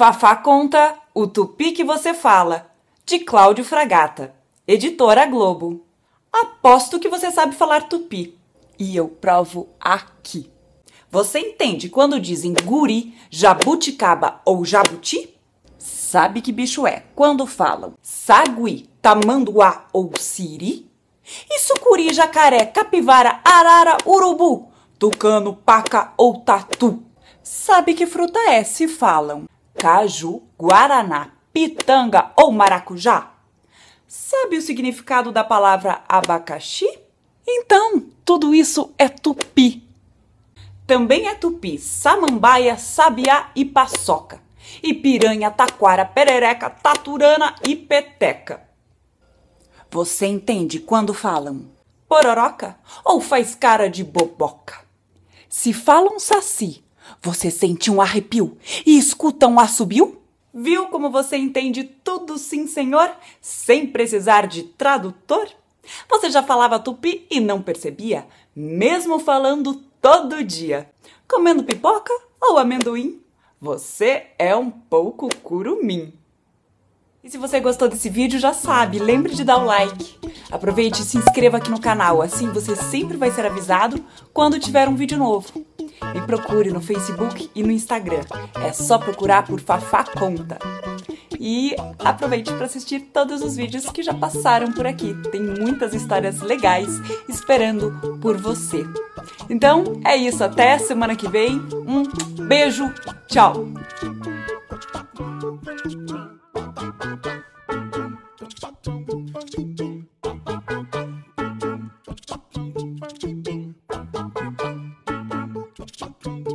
Fafá conta O Tupi que você fala, de Cláudio Fragata, editora Globo. Aposto que você sabe falar tupi. E eu provo aqui. Você entende quando dizem guri, jabuticaba ou jabuti? Sabe que bicho é quando falam sagui, tamanduá ou siri? E sucuri, jacaré, capivara, arara, urubu, tucano, paca ou tatu? Sabe que fruta é se falam caju, guaraná, pitanga ou maracujá? Sabe o significado da palavra abacaxi? Então, tudo isso é tupi. Também é tupi, samambaia, sabiá e paçoca. E piranha, taquara, perereca, taturana e peteca. Você entende quando falam pororoca ou faz cara de boboca? Se falam saci, você sente um arrepio e escuta um assobio? Viu como você entende tudo, sim, senhor, sem precisar de tradutor? Você já falava tupi e não percebia, mesmo falando todo dia. Comendo pipoca ou amendoim? Você é um pouco curumim. E se você gostou desse vídeo, já sabe, lembre de dar o like. Aproveite e se inscreva aqui no canal, assim você sempre vai ser avisado quando tiver um vídeo novo. Me procure no Facebook e no Instagram. É só procurar por Fafá Conta. E aproveite para assistir todos os vídeos que já passaram por aqui. Tem muitas histórias legais esperando por você. Então é isso, até semana que vem. Um beijo, tchau! Thank you. Boom, boom,